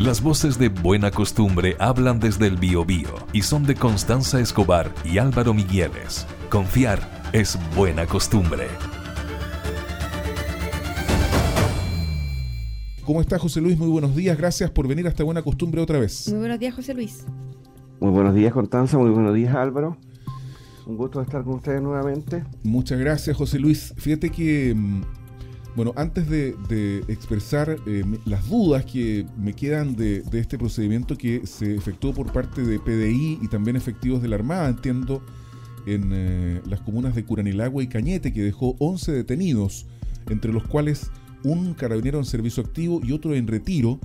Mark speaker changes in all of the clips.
Speaker 1: Las voces de Buena Costumbre hablan desde el Biobío y son de Constanza Escobar y Álvaro Migueles. Confiar es buena costumbre.
Speaker 2: ¿Cómo está José Luis? Muy buenos días. Gracias por venir a esta buena costumbre otra vez.
Speaker 3: Muy buenos días, José Luis.
Speaker 4: Muy buenos días, Constanza. Muy buenos días, Álvaro. Un gusto estar con ustedes nuevamente.
Speaker 2: Muchas gracias, José Luis. Fíjate que, mm, bueno, antes de, expresar eh, las dudas que me quedan de, este procedimiento que se efectuó por parte de PDI y también efectivos de la Armada, entiendo, en eh, las comunas de Curanilagua y Cañete, que dejó 11 detenidos, entre los cuales un carabinero en servicio activo y otro en retiro.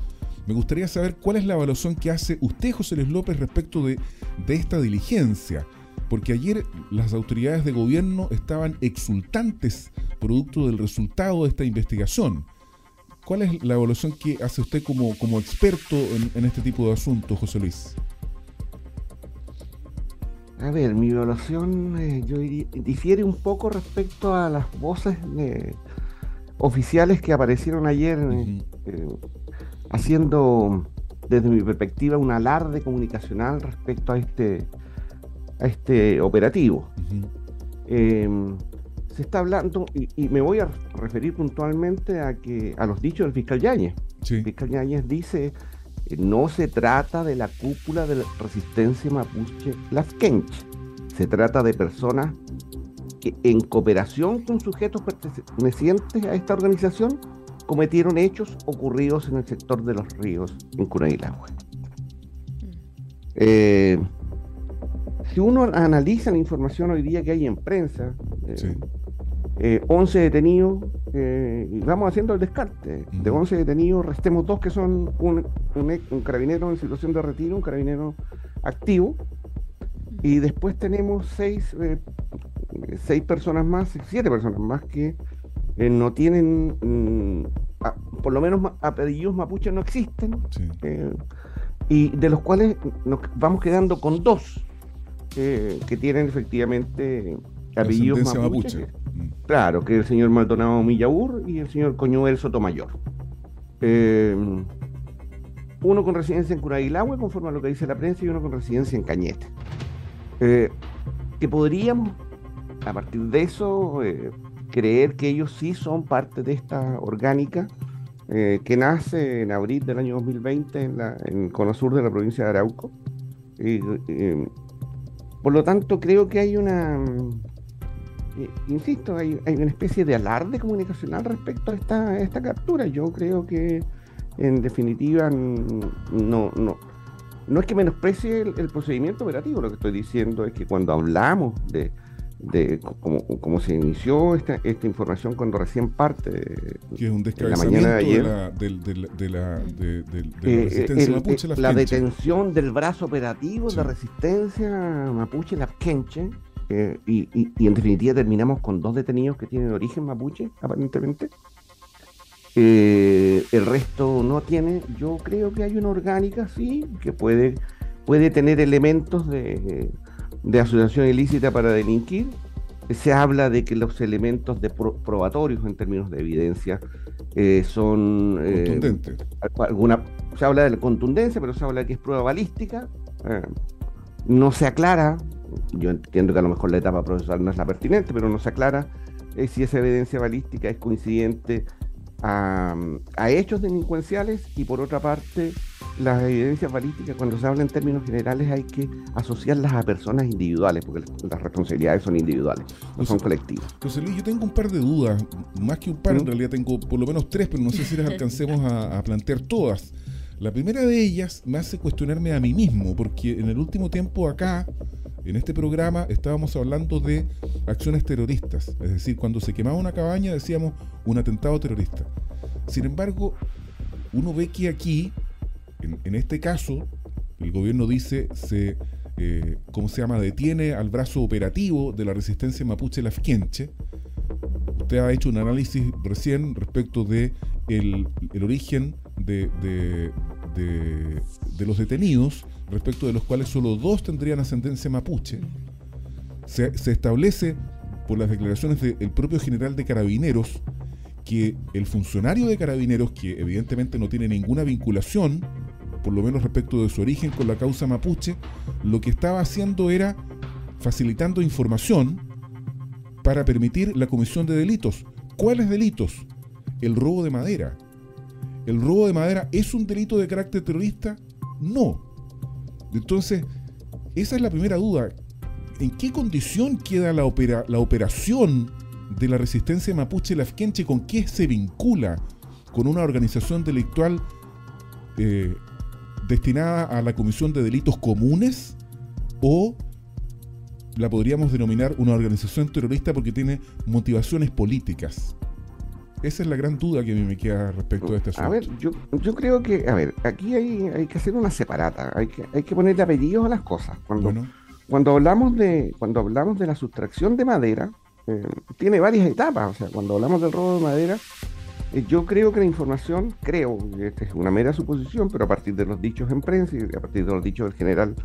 Speaker 2: Me gustaría saber cuál es la evaluación que hace usted, José Luis López, respecto de, esta diligencia. Porque ayer las autoridades de gobierno estaban exultantes producto del resultado de esta investigación. ¿Cuál es la evaluación que hace usted como, como experto en, este tipo de asuntos, José Luis?
Speaker 4: A ver, mi evaluación eh, yo difiere un poco respecto a las voces oficiales que aparecieron ayer eh, haciendo, desde mi perspectiva, un alarde comunicacional respecto a este, a este operativo. Em, se está hablando, y, me voy a referir puntualmente a, que, a los dichos del fiscal Yáñez. El fiscal Yáñez dice, que no se trata de la cúpula de la resistencia mapuche Las Kench, se trata de personas que en cooperación con sujetos pertenecientes a esta organización cometieron hechos ocurridos en el sector de los ríos en Curanilagua. Eh, si uno analiza la información hoy día que hay en prensa, 11 eh, eh, detenidos, y vamos haciendo el descarte. De 11 detenidos, restemos dos que son un, un, carabinero en situación de retiro, un carabinero activo, y después tenemos seis seis personas más, siete personas más que eh, no tienen, mm, por lo menos apellidos mapuches no existen, eh, y de los cuales nos vamos quedando con dos eh, que tienen efectivamente apellidos mapuches. Mm. Claro, que el señor Maldonado Millaur y el señor Coñuel Sotomayor. uno con residencia en Curaguilagüe, conforme a lo que dice la prensa, y uno con residencia en Cañete. que podríamos a partir de eso, eh, creer que ellos sí son parte de esta orgánica eh, que nace en abril del año 2020 en, la, en Cono Sur de la provincia de Arauco. Por lo tanto, creo que hay una, eh, insisto, hay, una especie de alarde comunicacional respecto a esta, esta captura. Yo creo que, en definitiva, no, no, no es que menosprecie el, procedimiento operativo, lo que estoy diciendo es que cuando hablamos de, de cómo, se inició esta, esta información cuando recién parte
Speaker 2: que es un la mañana de la,
Speaker 4: resistencia mapuche la, detención del brazo operativo de resistencia mapuche la Kenche eh, y, y, en definitiva terminamos con dos detenidos que tienen origen mapuche aparentemente. Eh, el resto no tiene yo creo que hay una orgánica sí que puede puede tener elementos de de asociación ilícita para delinquir, se habla de que los elementos de probatorios en términos de evidencia eh, son...
Speaker 2: Eh, Contundentes.
Speaker 4: alguna, se habla de la contundencia, pero se habla de que es prueba balística. Eh, no se aclara, yo entiendo que a lo mejor la etapa procesal no es la pertinente, pero no se aclara si esa evidencia balística es coincidente a, a hechos delincuenciales y por otra parte las evidencias balísticas, cuando se habla en términos generales, hay que asociarlas a personas individuales, porque las responsabilidades son individuales, no son colectivas.
Speaker 2: José Luis, yo tengo un par de dudas, más que un par, en ¿Mm? realidad tengo por lo menos tres, pero no sé si las alcancemos a, plantear todas. La primera de ellas me hace cuestionarme a mí mismo, porque en el último tiempo acá, en este programa, estábamos hablando de acciones terroristas. Es decir, cuando se quemaba una cabaña decíamos un atentado terrorista. Sin embargo, uno ve que aquí en, este caso, el gobierno dice se, eh, ¿cómo se llama?, detiene al brazo operativo de la resistencia mapuche lafquienche. Usted ha hecho un análisis recién respecto de el, origen de, de, los detenidos, respecto de los cuales solo dos tendrían ascendencia mapuche. Se, se establece por las declaraciones del propio general de carabineros que el funcionario de carabineros, que evidentemente no tiene ninguna vinculación por lo menos respecto de su origen con la causa mapuche, lo que estaba haciendo era facilitando información para permitir la comisión de delitos. ¿Cuáles delitos? El robo de madera. ¿El robo de madera es un delito de carácter terrorista? No. Entonces, esa es la primera duda. ¿En qué condición queda la, operación de la resistencia mapuche lafkenche? ¿Con qué se vincula? ¿Con una organización delictual eh, destinada a la comisión de delitos comunes? ¿O la podríamos denominar una organización terrorista porque tiene motivaciones políticas. Esa es la gran duda que a mí me queda respecto a este asunto.
Speaker 4: A ver, yo, yo creo que, a ver, aquí hay, hay que hacer una separata, hay que, hay que ponerle apellidos a las cosas. Cuando, cuando, hablamos de, cuando hablamos de la sustracción de madera, eh, tiene varias etapas. O sea, cuando hablamos del robo de madera, eh, yo creo que la información, creo, esta es una mera suposición, pero a partir de los dichos en prensa y a partir de los dichos del general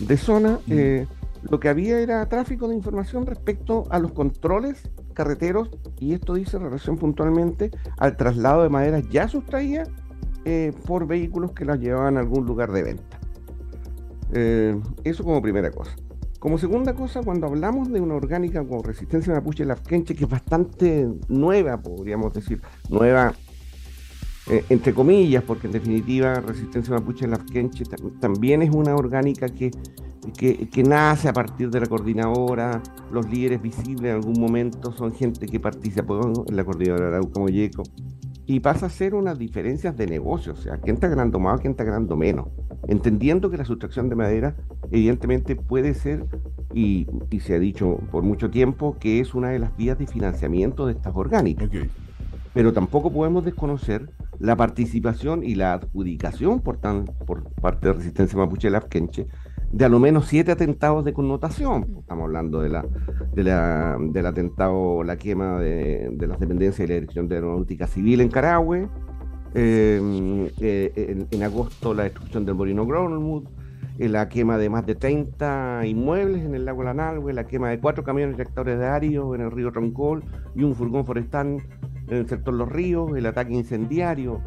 Speaker 4: de zona, eh, lo que había era tráfico de información respecto a los controles carreteros, y esto dice relación puntualmente al traslado de madera ya sustraída eh, por vehículos que las llevaban a algún lugar de venta. Eh, eso como primera cosa. Como segunda cosa, cuando hablamos de una orgánica con resistencia mapuche lafkenche, que es bastante nueva, podríamos decir, nueva eh, entre comillas, porque en definitiva resistencia mapuche lafkenche también es una orgánica que que, nace a partir de la coordinadora, los líderes visibles en algún momento son gente que participó en la coordinadora Arauca Molleco, y pasa a ser unas diferencias de negocio, o sea, quién está ganando más, quién está ganando menos, entendiendo que la sustracción de madera evidentemente puede ser, y, se ha dicho por mucho tiempo, que es una de las vías de financiamiento de estas orgánicas. Pero tampoco podemos desconocer la participación y la adjudicación por, tan, por parte de Resistencia Mapuche Lafkenche de a lo menos siete atentados de connotación. Estamos hablando de la, del atentado, la quema de, las dependencias de la Dirección de Aeronáutica Civil en Carahue, em, eh, en, agosto la destrucción del Morino Gronwood, eh, la quema de más de 30 inmuebles en el lago Lanalhue, la quema de cuatro camiones reactores de Ario en el río Troncol y un furgón forestal en el sector Los Ríos, el ataque incendiario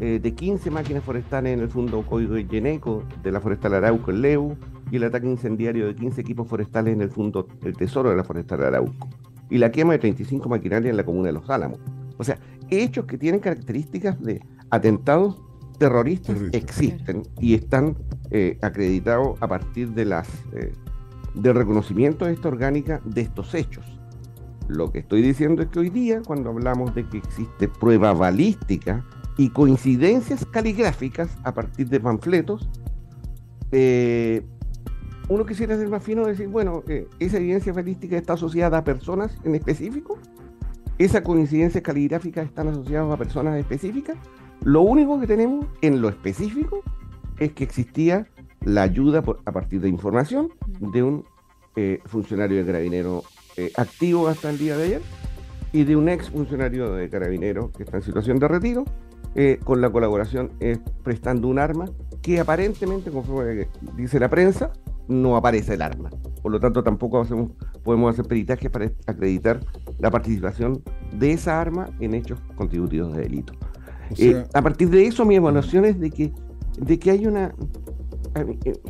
Speaker 4: eh, de 15 máquinas forestales en el Fondo Código de Geneco de la Forestal Arauco en Leu y el ataque incendiario de 15 equipos forestales en el Fondo El Tesoro de la Forestal Arauco y la quema de 35 maquinarias en la comuna de Los Álamos. O sea, hechos que tienen características de atentados terroristas existen y están eh, acreditados a partir de las eh, del reconocimiento de esta orgánica de estos hechos. Lo que estoy diciendo es que hoy día, cuando hablamos de que existe prueba balística y coincidencias caligráficas a partir de panfletos, eh, uno quisiera ser más fino y decir, bueno, eh, esa evidencia balística está asociada a personas en específico, esa coincidencia caligráfica están asociadas a personas específicas. Lo único que tenemos en lo específico es que existía la ayuda a partir de información de un eh, funcionario de carabinero activo hasta el día de ayer y de un ex funcionario de carabinero que está en situación de retiro eh, con la colaboración prestando un arma que aparentemente, conforme dice la prensa, no aparece el arma. Por lo tanto, tampoco podemos hacer peritajes para acreditar la participación de esa arma en hechos constitutivos de delito. Eh, a partir de eso, mi evaluación es de que, de que hay una eh,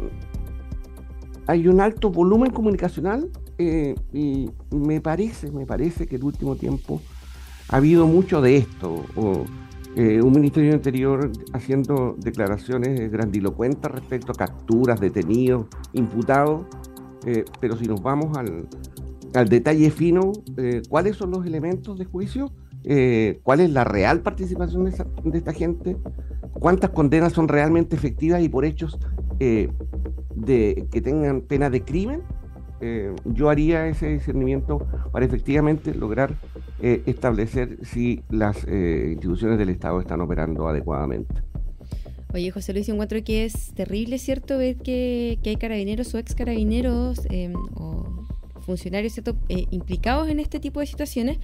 Speaker 4: hay un alto volumen comunicacional y me parece, me parece que el último tiempo ha habido mucho de esto. Eh, un Ministerio Interior haciendo declaraciones grandilocuentes respecto a capturas, detenidos, imputados, eh, pero si nos vamos al, detalle fino, eh, ¿cuáles son los elementos de juicio? ¿Cuál es la real participación de, esta gente? ¿Cuántas condenas son realmente efectivas y por hechos que tengan pena de crimen? Yo haría ese discernimiento para efectivamente lograr eh, establecer si las eh, instituciones del Estado están operando adecuadamente.
Speaker 3: Oye, José Luis, encuentro que es terrible, ¿cierto?, ver que, hay carabineros o ex carabineros em, o funcionarios, ¿cierto?, eh, implicados en este tipo de situaciones,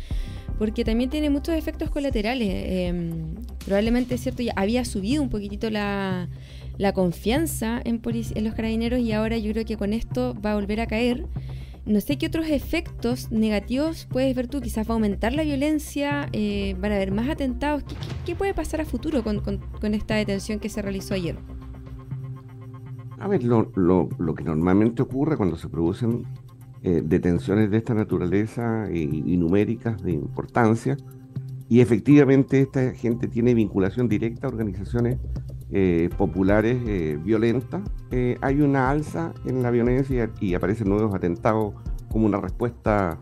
Speaker 3: porque también tiene muchos efectos colaterales. Em, probablemente, ¿cierto?, ya había subido un poquitito la, confianza en, los carabineros y ahora yo creo que con esto va a volver a caer no sé qué otros efectos negativos puedes ver tú. Quizás va a aumentar la violencia, eh, van a haber más atentados. ¿Qué, puede pasar a futuro con, esta detención que se realizó ayer?
Speaker 4: A ver, lo, que normalmente ocurre cuando se producen eh, detenciones de esta naturaleza y, numéricas de importancia, y efectivamente esta gente tiene vinculación directa a organizaciones eh, populares eh, violentas, hay una alza en la violencia y aparecen nuevos atentados como una respuesta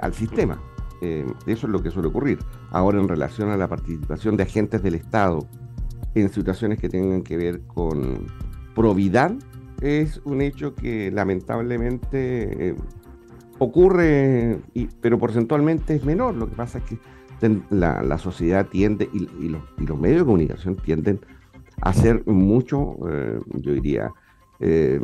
Speaker 4: al sistema. eso es lo que suele ocurrir. Ahora en relación a la participación de agentes del Estado en situaciones que tengan que ver con probidad, es un hecho que lamentablemente eh, ocurre, pero porcentualmente es menor. Lo que pasa es que la, sociedad tiende y, los, medios de comunicación tienden a hacer mucho, eh, yo diría, eh,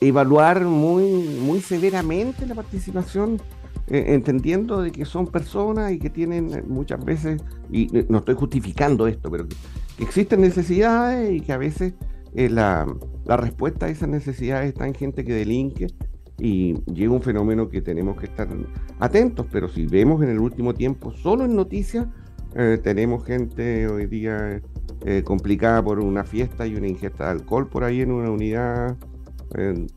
Speaker 4: evaluar muy, muy severamente la participación, entendiendo de que son personas y que tienen muchas veces, y no estoy justificando esto, pero que existen necesidades y que a veces eh, la, respuesta a esas necesidades está en gente que delinque y llega un fenómeno que tenemos que estar atentos, pero si vemos en el último tiempo, solo en noticias, eh, tenemos gente hoy día eh, complicada por una fiesta y una ingesta de alcohol por ahí en una unidad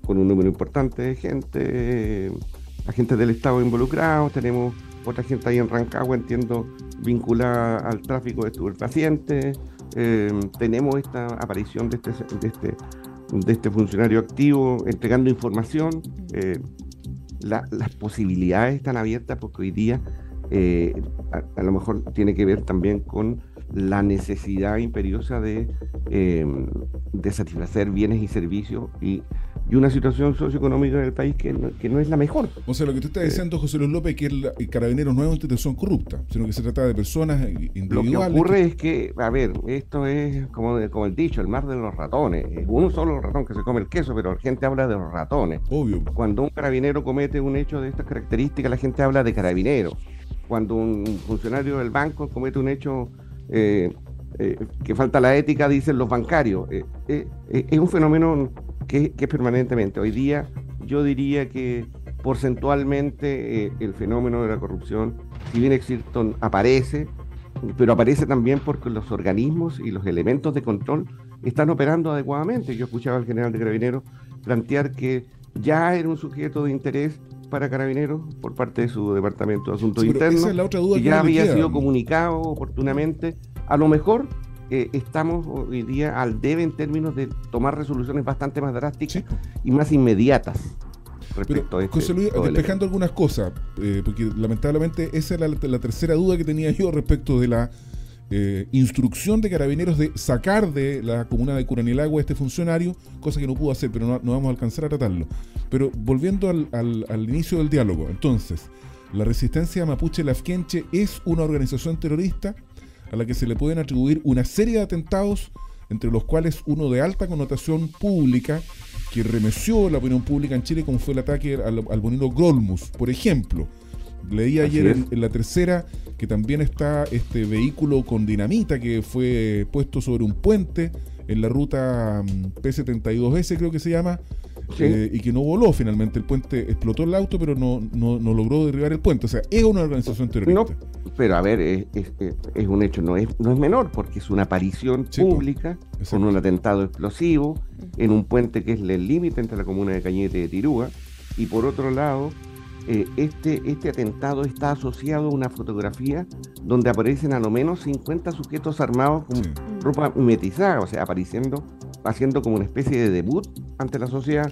Speaker 4: con un número importante de gente, agentes del Estado involucrados, tenemos otra gente ahí en Rancagua, entiendo, vinculada al tráfico de estupefacientes. Eh, tenemos esta aparición de este, de este, de este funcionario activo entregando información. Eh, las posibilidades están abiertas porque hoy día eh, a, lo mejor tiene que ver también con la necesidad imperiosa de, de satisfacer bienes y servicios y y una situación socioeconómica en el país que no, es la mejor.
Speaker 2: O sea, lo que tú estás diciendo, José Luis López, que el, Carabineros no es una institución corrupta, sino que se trata de personas individuales.
Speaker 4: Lo que ocurre es que, a ver, esto es como, como el dicho, el mar de los ratones. Es un solo ratón que se come el queso, pero la gente habla de los ratones.
Speaker 2: Obvio.
Speaker 4: Cuando un carabinero comete un hecho de estas características, la gente habla de carabinero. Cuando un funcionario del banco comete un hecho... Eh, eh, que falta la ética, dicen los bancarios. Eh, es un fenómeno que, es permanentemente. Hoy día yo diría que porcentualmente el fenómeno de la corrupción, si bien existe, aparece, pero aparece también porque los organismos y los elementos de control están operando adecuadamente. Yo escuchaba al general de Carabineros plantear que ya era un sujeto de interés para Carabineros por parte de su Departamento de Asuntos Internos,
Speaker 2: que
Speaker 4: ya había sido comunicado oportunamente. A lo mejor eh, estamos hoy día al debe en términos de tomar resoluciones bastante más drásticas y más inmediatas.
Speaker 2: Respecto a este José Luis, despejando algunas cosas, eh, porque lamentablemente esa es la, tercera duda que tenía yo respecto de la eh, instrucción de carabineros de sacar de la comuna de Curanilagua a este funcionario, cosa que no pudo hacer, pero no, vamos a alcanzar a tratarlo. Pero volviendo al, al inicio del diálogo, entonces, la resistencia mapuche lafkenche es una organización terrorista a la que se le pueden atribuir una serie de atentados, entre los cuales uno de alta connotación pública, que remeció la opinión pública en Chile, como fue el ataque al, al bonito Grolmus, por ejemplo. Leí ayer en, la tercera que también está este vehículo con dinamita que fue puesto sobre un puente en la ruta mm, P72S, creo que se llama, eh, y que no voló finalmente. El puente explotó el auto, pero no, no, logró derribar el puente. O sea, es una organización terrorista.
Speaker 4: pero a ver, es, es, un hecho, no es, no es menor, porque es una aparición pública con un atentado explosivo en un puente que es el límite entre la comuna de Cañete y de Tirúa. Y por otro lado, eh, este, este atentado está asociado a una fotografía donde aparecen a lo menos 50 sujetos armados con ropa mimetizada, o sea, apareciendo, haciendo como una especie de debut ante la sociedad.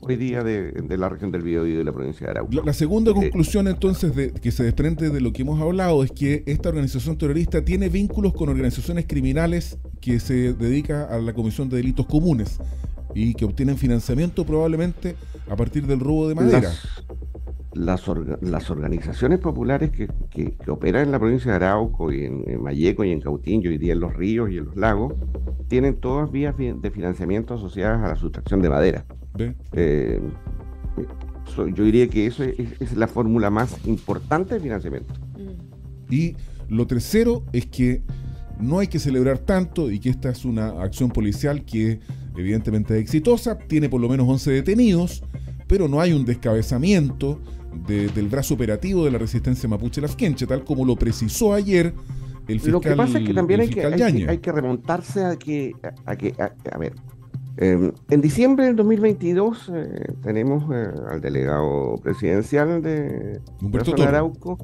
Speaker 4: Hoy día de, la región del Biobío y de la provincia de Arauco.
Speaker 2: La, segunda eh, conclusión entonces de, que se desprende de lo que hemos hablado es que esta organización terrorista tiene vínculos con organizaciones criminales que se dedica a la comisión de delitos comunes y que obtienen financiamiento probablemente a partir del robo de madera
Speaker 4: las, las organizaciones populares que, que, operan en la provincia de Arauco y en, Mayeco y en Cautín, y hoy día en los ríos y en los lagos, tienen todas vías de financiamiento asociadas a la sustracción de madera. Eh, yo diría que eso es, la fórmula más importante de financiamiento.
Speaker 2: Y lo tercero es que no hay que celebrar tanto y que esta es una acción policial que evidentemente es exitosa, tiene por lo menos 11 detenidos, pero no hay un descabezamiento del brazo operativo de la resistencia mapuche lasquenche, tal como lo precisó ayer el fiscal
Speaker 4: Lo que pasa es que también hay que, hay, que, remontarse a que, a, que a, ver, Em, en diciembre del 2022 eh, tenemos eh, al delegado presidencial de
Speaker 2: Humberto
Speaker 4: Arauco,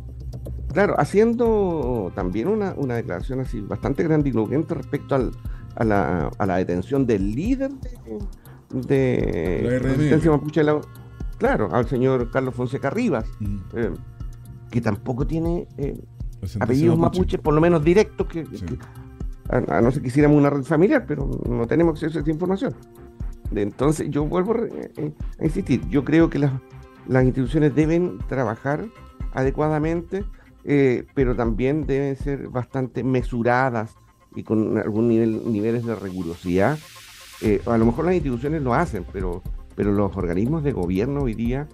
Speaker 4: claro, haciendo también una, declaración así bastante grandilocuente respecto a, la, detención del líder de, la resistencia mapuche, claro, al señor Carlos Fonseca Rivas, mm. eh, que tampoco tiene apellidos mapuches, por lo menos directos, que a, no ser que quisiéramos una red familiar, pero no tenemos acceso a esa información. Entonces, yo vuelvo eh, a insistir, yo creo que las, las instituciones deben trabajar adecuadamente, eh, pero también deben ser bastante mesuradas y con algún nivel niveles de rigurosidad. Eh, a lo mejor las instituciones lo hacen, pero, pero los organismos de gobierno hoy día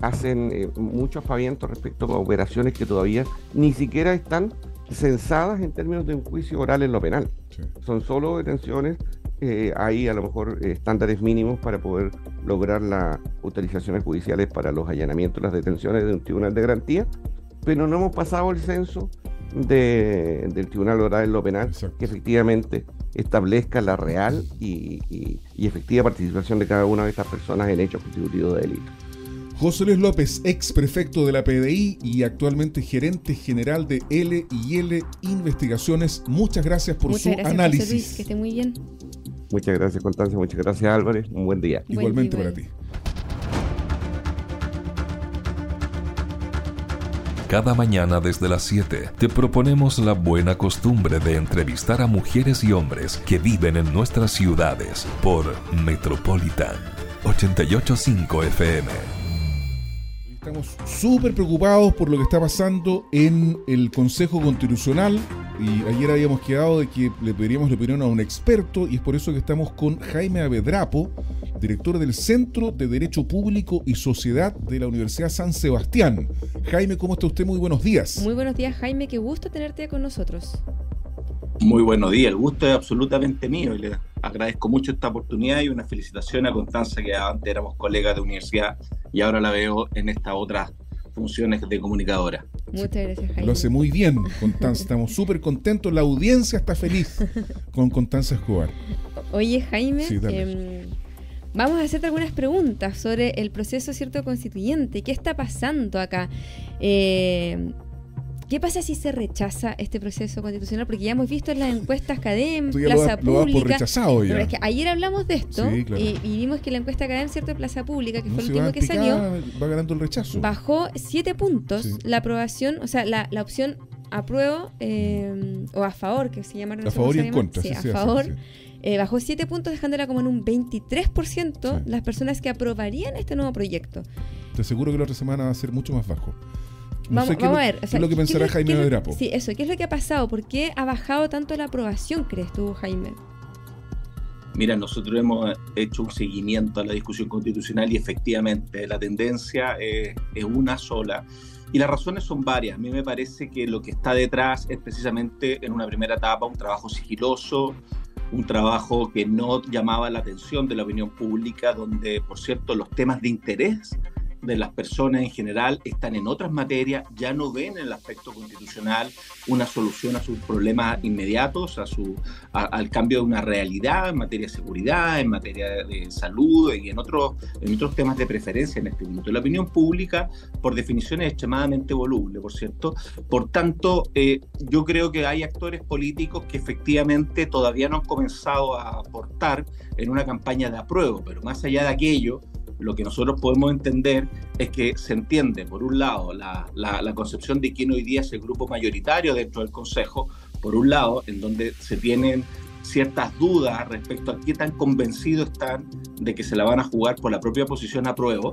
Speaker 4: hacen mucho aspaviento respecto a operaciones que todavía ni siquiera están censadas en términos de un juicio oral en lo penal. Son solo detenciones, eh, hay a lo mejor estándares mínimos para poder lograr las autorizaciones judiciales para los allanamientos, las detenciones de un tribunal de garantía, pero no hemos pasado el censo del tribunal oral en lo penal que efectivamente establezca la real y, y efectiva participación de cada una de estas personas en hechos constitutivos de delito.
Speaker 2: José Luis López, ex prefecto de la PDI y actualmente gerente general de L y L Investigaciones. Muchas gracias por su análisis. José Luis,
Speaker 3: que esté muy bien.
Speaker 4: Muchas gracias, Constancia. Muchas gracias, Álvarez. Un buen día.
Speaker 2: Igualmente para ti.
Speaker 1: Cada mañana desde las 7 te proponemos la buena costumbre de entrevistar a mujeres y hombres que viven en nuestras ciudades por Metropolitan 885 FM.
Speaker 2: Estamos súper preocupados por lo que está pasando en el Consejo Constitucional y ayer habíamos quedado de que le pediríamos la opinión a un experto y es por eso que estamos con Jaime Avedrapo, director del Centro de Derecho Público y Sociedad de la Universidad San Sebastián. Jaime, ¿cómo está usted? Muy buenos días.
Speaker 3: Muy buenos días, Jaime. Qué gusto tenerte con nosotros.
Speaker 5: Muy buenos días. El gusto es absolutamente mío y le agradezco mucho esta oportunidad y una felicitación a Constanza, que antes éramos colegas de universidad y ahora la veo en estas otras funciones de comunicadora.
Speaker 3: Muchas gracias, Jaime.
Speaker 2: Lo hace muy bien, Constanza. Estamos súper contentos. La audiencia está feliz con Constanza Escobar.
Speaker 3: Oye, Jaime, em, vamos a hacerte algunas preguntas sobre el proceso cierto constituyente. ¿Qué está pasando acá? Eh, ¿Qué pasa si se rechaza este proceso constitucional? Porque ya hemos visto en las encuestas CADEM, Plaza Pública. ayer hablamos de esto y, vimos que la encuesta CADEM, ¿cierto? Plaza Pública, que fue el último que salió,
Speaker 2: va ganando el rechazo.
Speaker 3: Bajó siete puntos la aprobación, o sea, la, opción apruebo eh, o a favor, que se llama.
Speaker 2: A favor y en contra.
Speaker 3: Sí, a favor. Eh, bajó siete puntos, dejándola como en un 23% las personas que aprobarían este nuevo proyecto.
Speaker 2: Te aseguro que la otra semana va a ser mucho más bajo
Speaker 3: vamos, a ver.
Speaker 2: ¿Qué es lo que pensará Jaime Drapo?
Speaker 3: Sí, eso. ¿Qué es lo que ha pasado? ¿Por qué ha bajado tanto la aprobación, crees tú, Jaime?
Speaker 5: Mira, nosotros hemos hecho un seguimiento a la discusión constitucional y efectivamente la tendencia es, una sola. Y las razones son varias. A mí me parece que lo que está detrás es precisamente en una primera etapa un trabajo sigiloso, un trabajo que no llamaba la atención de la opinión pública, donde, por cierto, los temas de interés de las personas en general están en otras materias, ya no ven en el aspecto constitucional una solución a sus problemas inmediatos, a su, al cambio de una realidad en materia de seguridad, en materia de salud y en otros, en otros temas de preferencia en este momento. La opinión pública, por definición, es extremadamente voluble, por cierto. Por tanto, eh, yo creo que hay actores políticos que efectivamente todavía no han comenzado a aportar en una campaña de apruebo, pero más allá de aquello, lo que nosotros podemos entender es que se entiende, por un lado, la, concepción de quién hoy día es el grupo mayoritario dentro del Consejo, por un lado, en donde se tienen ciertas dudas respecto a qué tan convencidos están de que se la van a jugar por la propia posición a prueba,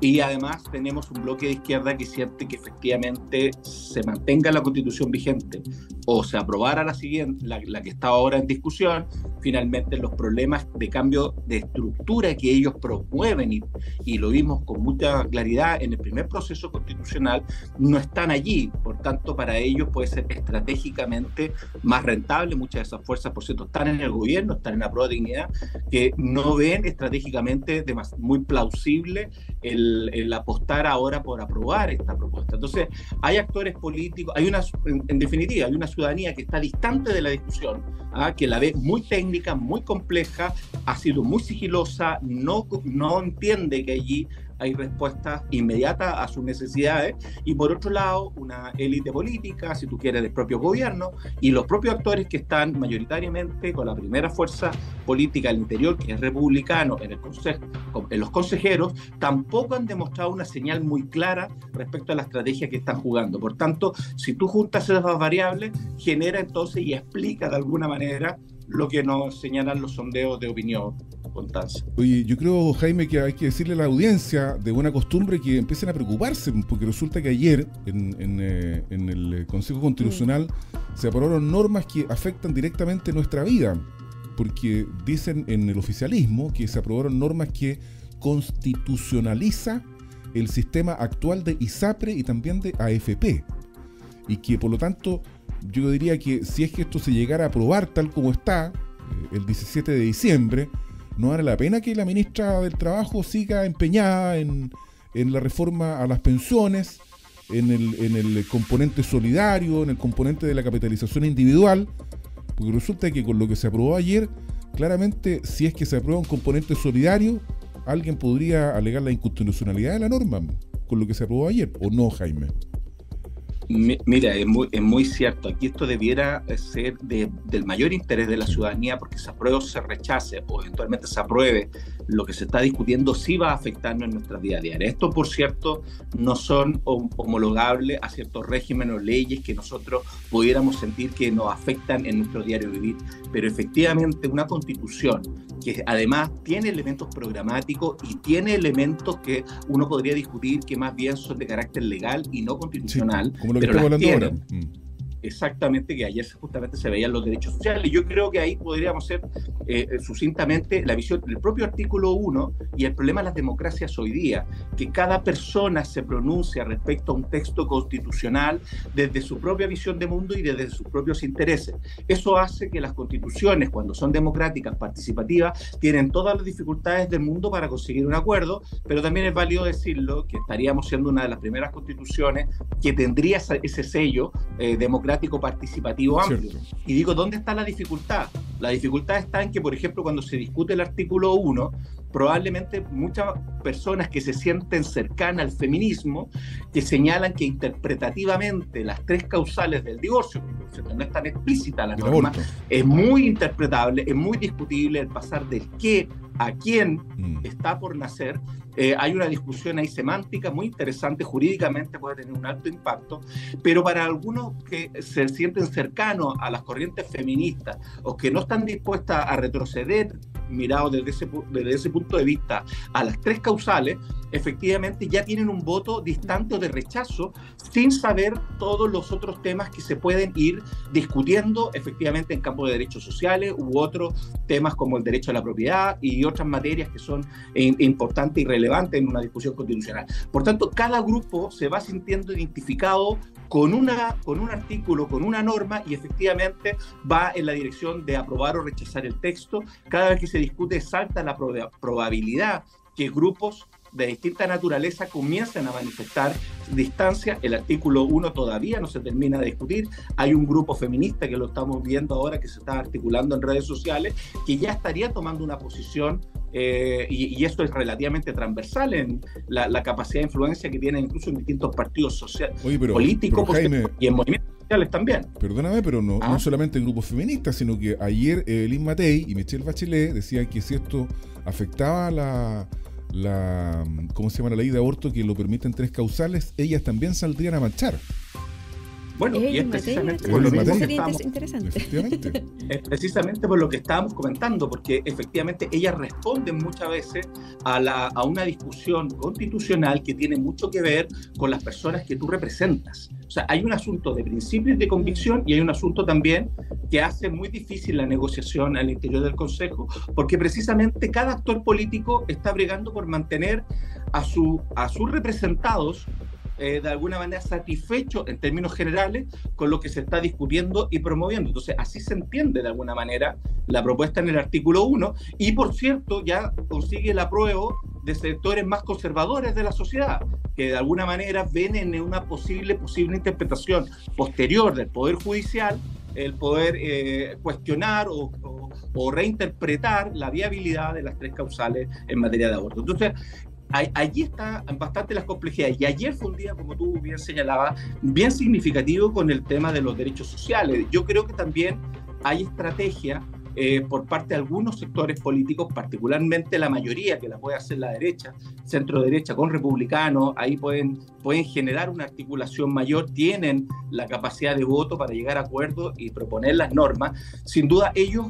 Speaker 5: y además tenemos un bloque de izquierda que siente que efectivamente se mantenga la constitución vigente o se aprobara la siguiente, la, que está ahora en discusión, finalmente los problemas de cambio de estructura que ellos promueven y, y lo vimos con mucha claridad en el primer proceso constitucional, no están allí. Por tanto, para ellos puede ser estratégicamente más rentable. Muchas de esas fuerzas, por cierto, están en el gobierno, están en la prueba de dignidad, que no ven estratégicamente de muy plausible el, apostar ahora por aprobar esta propuesta. Entonces, hay actores políticos, hay una, en, definitiva, hay una ciudadanía que está distante de la discusión, ¿ah? que la ve muy técnica, muy compleja, ha sido muy sigilosa, no, no entiende que allí hay respuestas inmediatas a sus necesidades y por otro lado una élite política, si tú quieres, del propio gobierno y los propios actores que están mayoritariamente con la primera fuerza política del interior, que es republicano, en, el consejo, en los consejeros, tampoco han demostrado una señal muy clara respecto a la estrategia que están jugando. Por tanto, si tú juntas esas variables, genera entonces y explica de alguna manera lo que nos señalan los sondeos de opinión
Speaker 2: Oye, yo creo, Jaime, que hay que decirle a la audiencia de buena costumbre que empiecen a preocuparse, porque resulta que ayer en, eh, el Consejo Constitucional se aprobaron normas que afectan directamente nuestra vida, porque dicen en el oficialismo que se aprobaron normas que constitucionaliza el sistema actual de ISAPRE y también de AFP, y que por lo tanto yo diría que si es que esto se llegara a aprobar tal como está, eh, el 17 de diciembre, no vale la pena que la ministra del Trabajo siga empeñada en, la reforma a las pensiones, en el, en el componente solidario, en el componente de la capitalización individual, porque resulta que con lo que se aprobó ayer, claramente si es que se aprueba un componente solidario, alguien podría alegar la inconstitucionalidad de la norma con lo que se aprobó ayer, ¿o no, Jaime?
Speaker 5: Mira, es muy, es muy cierto. Aquí esto debiera ser del mayor interés de la ciudadanía porque se apruebe o se rechace o eventualmente se apruebe lo que se está discutiendo sí va a afectarnos en nuestra vida diaria. Esto, por cierto, no son homologables a ciertos regímenes o leyes que nosotros pudiéramos sentir que nos afectan en nuestro diario vivir. Pero efectivamente una constitución que además tiene elementos programáticos y tiene elementos que uno podría discutir que más bien son de carácter legal y no constitucional pero las mm. Exactamente, que ayer justamente se veían los derechos sociales. Yo creo que ahí podríamos ser eh, eh, sucintamente la visión del propio artículo 1 y el problema de las democracias hoy día, que cada persona se pronuncia respecto a un texto constitucional desde su propia visión de mundo y desde sus propios intereses. Eso hace que las constituciones, cuando son democráticas, participativas, tienen todas las dificultades del mundo para conseguir un acuerdo, pero también es válido decirlo que estaríamos siendo una de las primeras constituciones que tendría ese sello eh, democrático participativo amplio. Y digo, ¿dónde está la dificultad? La dificultad está en que, por ejemplo, cuando se discute el artículo 1, probablemente muchas personas que se sienten cercanas al feminismo, que señalan que interpretativamente las tres causales del divorcio, porque no es tan explícita la norma, es muy interpretable, es muy discutible el pasar del qué a quién mm. está por nacer, eh, hay una discusión ahí semántica muy interesante, jurídicamente puede tener un alto impacto, pero para algunos que se sienten cercanos a las corrientes feministas o que no están dispuestas a retroceder mirado desde ese, desde ese punto de vista a las tres causales, efectivamente ya tienen un voto distante o de rechazo sin saber todos los otros temas que se pueden ir discutiendo efectivamente en campo de derechos sociales u otros temas como el derecho a la propiedad y otras materias que son importantes y relevantes en una discusión constitucional. Por tanto, cada grupo se va sintiendo identificado con, una, con un artículo, con una norma y efectivamente va en la dirección de aprobar o rechazar el texto. Cada vez que se discute salta la probabilidad que grupos de distinta naturaleza comienzan a manifestar distancia. El artículo 1 todavía no se termina de discutir. Hay un grupo feminista que lo estamos viendo ahora que se está articulando en redes sociales que ya estaría tomando una posición eh, y, esto es relativamente transversal en la, capacidad de influencia que tienen incluso en distintos partidos sociales, políticos y en movimientos sociales también.
Speaker 2: Perdóname, pero no, no ah. solamente en grupos feministas, sino que ayer Evelyn Matei y Michelle Bachelet decían que si esto afectaba la, la ¿cómo se llama la ley de aborto que lo permiten tres causales, ellas también saldrían a marchar.
Speaker 5: Bueno, y es precisamente por lo que es precisamente por lo que estábamos comentando, porque efectivamente ellas responden muchas veces a, la, a una discusión constitucional que tiene mucho que ver con las personas que tú representas. O sea, hay un asunto de principios de convicción y hay un asunto también que hace muy difícil la negociación al interior del Consejo, porque precisamente cada actor político está bregando por mantener a, su, a sus representados eh, de alguna manera satisfechos en términos generales con lo que se está discutiendo y promoviendo. Entonces, así se entiende de alguna manera la propuesta en el artículo 1 y, por cierto, ya consigue el apruebo de sectores más conservadores de la sociedad, que de alguna manera ven en una posible, posible interpretación posterior del Poder Judicial el poder eh, cuestionar o, o, reinterpretar la viabilidad de las tres causales en materia de aborto. Entonces, allí está bastante las complejidades. Y ayer fue un día, como tú bien señalabas, bien significativo con el tema de los derechos sociales. Yo creo que también hay estrategia eh, por parte de algunos sectores políticos, particularmente la mayoría que la puede hacer la derecha, centro derecha con republicanos, ahí pueden, pueden generar una articulación mayor, tienen la capacidad de voto para llegar a acuerdos y proponer las normas. Sin duda ellos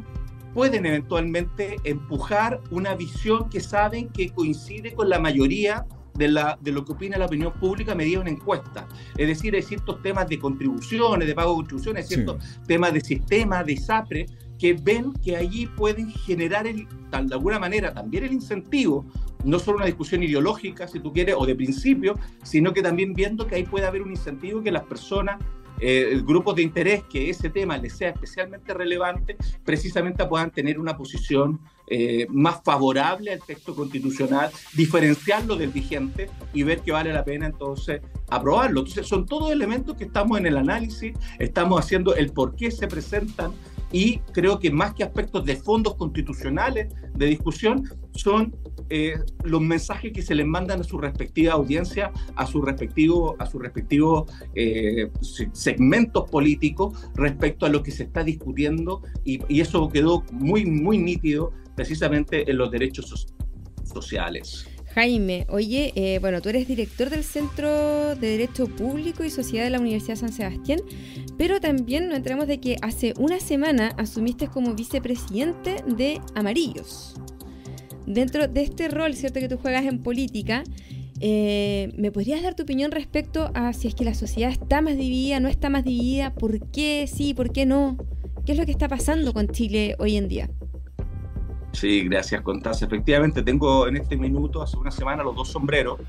Speaker 5: pueden eventualmente empujar una visión que saben que coincide con la mayoría de, la, de lo que opina la opinión pública medida una encuesta. Es decir, hay ciertos temas de contribuciones, de pago de contribuciones, ciertos temas de sistema, de SAPRE, que ven que allí pueden generar el, de alguna manera también el incentivo, no solo una discusión ideológica, si tú quieres, o de principio, sino que también viendo que ahí puede haber un incentivo que las personas eh, grupos de interés que ese tema les sea especialmente relevante, precisamente puedan tener una posición eh, más favorable al texto constitucional, diferenciarlo del vigente y ver que vale la pena entonces aprobarlo. Entonces son todos elementos que estamos en el análisis, estamos haciendo el por qué se presentan y creo que más que aspectos de fondos constitucionales de discusión, son eh, los mensajes que se les mandan a su respectiva audiencia, a su respectivo, a sus respectivos eh, segmentos políticos respecto a lo que se está discutiendo y, eso quedó muy, muy nítido precisamente en los derechos sociales.
Speaker 3: Jaime, oye, eh, bueno, tú eres director del Centro de Derecho Público y Sociedad de la Universidad San Sebastián, pero también nos enteramos de que hace una semana asumiste como vicepresidente de Amarillos. Dentro de este rol, ¿cierto? Que tú juegas en política, eh, ¿me podrías dar tu opinión respecto a si es que la sociedad está más dividida, no está más dividida? ¿Por qué sí, por qué no? ¿Qué es lo que está pasando con Chile hoy en día?
Speaker 5: Sí, gracias, Constanza. Efectivamente, tengo en este minuto, hace una semana, los dos sombreros,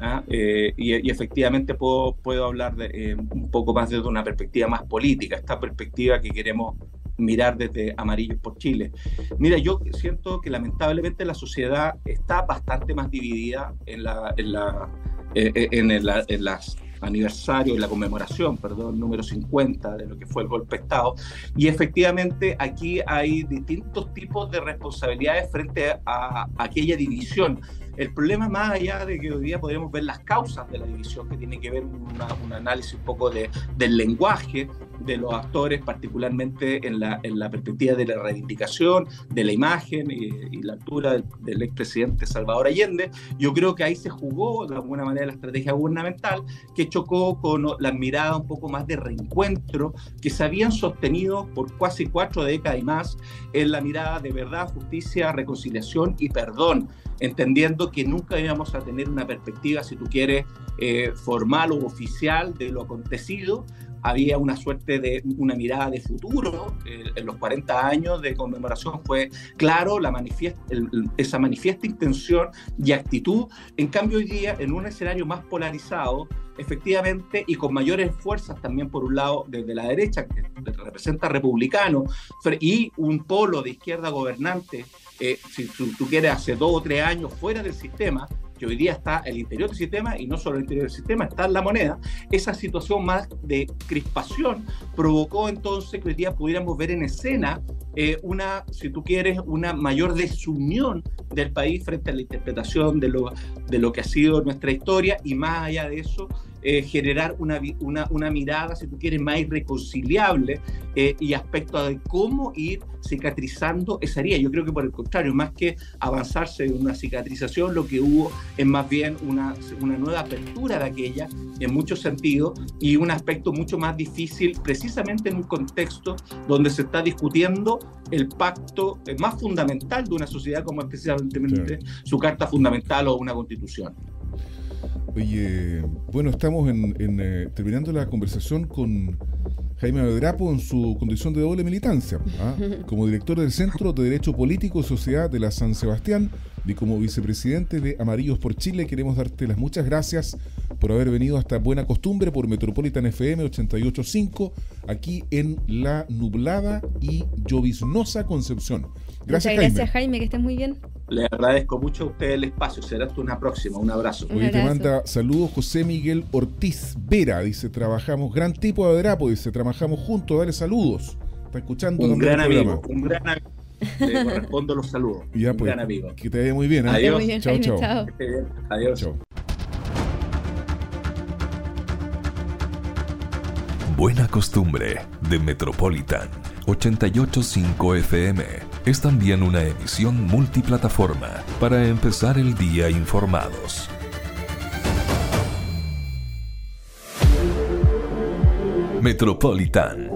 Speaker 5: ¿ah? eh, y, efectivamente puedo, puedo hablar de, eh, un poco más desde una perspectiva más política, esta perspectiva que queremos mirar desde Amarillos por Chile. Mira, yo siento que lamentablemente la sociedad está bastante más dividida en, la, en, la, eh, en, en las aniversario, la conmemoración, perdón, número 50 de lo que fue el golpe de Estado. Y efectivamente aquí hay distintos tipos de responsabilidades frente a, aquella división. El problema más allá de que hoy día podríamos ver las causas de la división, que tiene que ver un análisis un poco de, del lenguaje de los actores, particularmente en la, en la perspectiva de la reivindicación, de la imagen y, la altura del, del expresidente Salvador Allende, yo creo que ahí se jugó de alguna manera la estrategia gubernamental que chocó con la mirada un poco más de reencuentro que se habían sostenido por casi cuatro décadas y más en la mirada de verdad, justicia, reconciliación y perdón entendiendo que nunca íbamos a tener una perspectiva, si tú quieres, eh, formal o oficial de lo acontecido. Había una suerte de una mirada de futuro. En los 40 años de conmemoración fue claro la esa manifiesta intención y actitud. En cambio, hoy día, en un escenario más polarizado, efectivamente, y con mayores fuerzas también, por un lado, desde la derecha, que representa republicano, y un polo de izquierda gobernante si tú, quieres, hace dos o tres años fuera del sistema, que hoy día está el interior del sistema y no solo el interior del sistema, está la moneda, esa situación más de crispación provocó entonces que hoy día pudiéramos ver en escena eh, una, si tú quieres, una mayor desunión del país frente a la interpretación de lo, de lo que ha sido nuestra historia y más allá de eso, eh, generar una, una, una, mirada, si tú quieres, más irreconciliable eh, y aspecto de cómo ir cicatrizando esa herida. Yo creo que por el contrario, más que avanzarse en una cicatrización, lo que hubo es más bien una, una nueva apertura de aquella en muchos sentidos y un aspecto mucho más difícil precisamente en un contexto donde se está discutiendo el pacto eh, más fundamental de una sociedad como especialmente su carta fundamental o una constitución.
Speaker 2: Oye, bueno, estamos en, eh, terminando la conversación con Jaime Abedrapo en su condición de doble militancia, ¿ah? como director del Centro de Derecho Político y Sociedad de la San Sebastián, Y como vicepresidente de Amarillos por Chile, queremos darte las muchas gracias por haber venido a esta buena costumbre por Metropolitan FM 885, aquí en la nublada y lloviznosa Concepción. Gracias,
Speaker 3: Muchas gracias, Jaime. que estés muy bien.
Speaker 5: Le agradezco mucho a usted el espacio. Será hasta una próxima. Un abrazo.
Speaker 2: Oye, te manda saludos José Miguel Ortiz Vera. Dice, trabajamos, gran tipo de Adrapo. Dice, trabajamos juntos. Dale saludos. Está escuchando
Speaker 5: un gran amigo. Un gran amigo. Le correspondo los saludos.
Speaker 2: Ya,
Speaker 5: un
Speaker 2: pues,
Speaker 5: gran amigo.
Speaker 2: Que te vaya muy bien. ¿eh?
Speaker 5: Adiós.
Speaker 3: Muy bien,
Speaker 2: chao,
Speaker 3: Jaime,
Speaker 2: chao.
Speaker 3: chao.
Speaker 5: Adiós.
Speaker 2: Chao.
Speaker 1: Buena costumbre de Metropolitan 885 FM es también una emisión multiplataforma para empezar el día informados. Metropolitan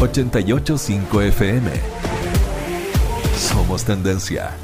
Speaker 1: 885 FM. Somos tendencia.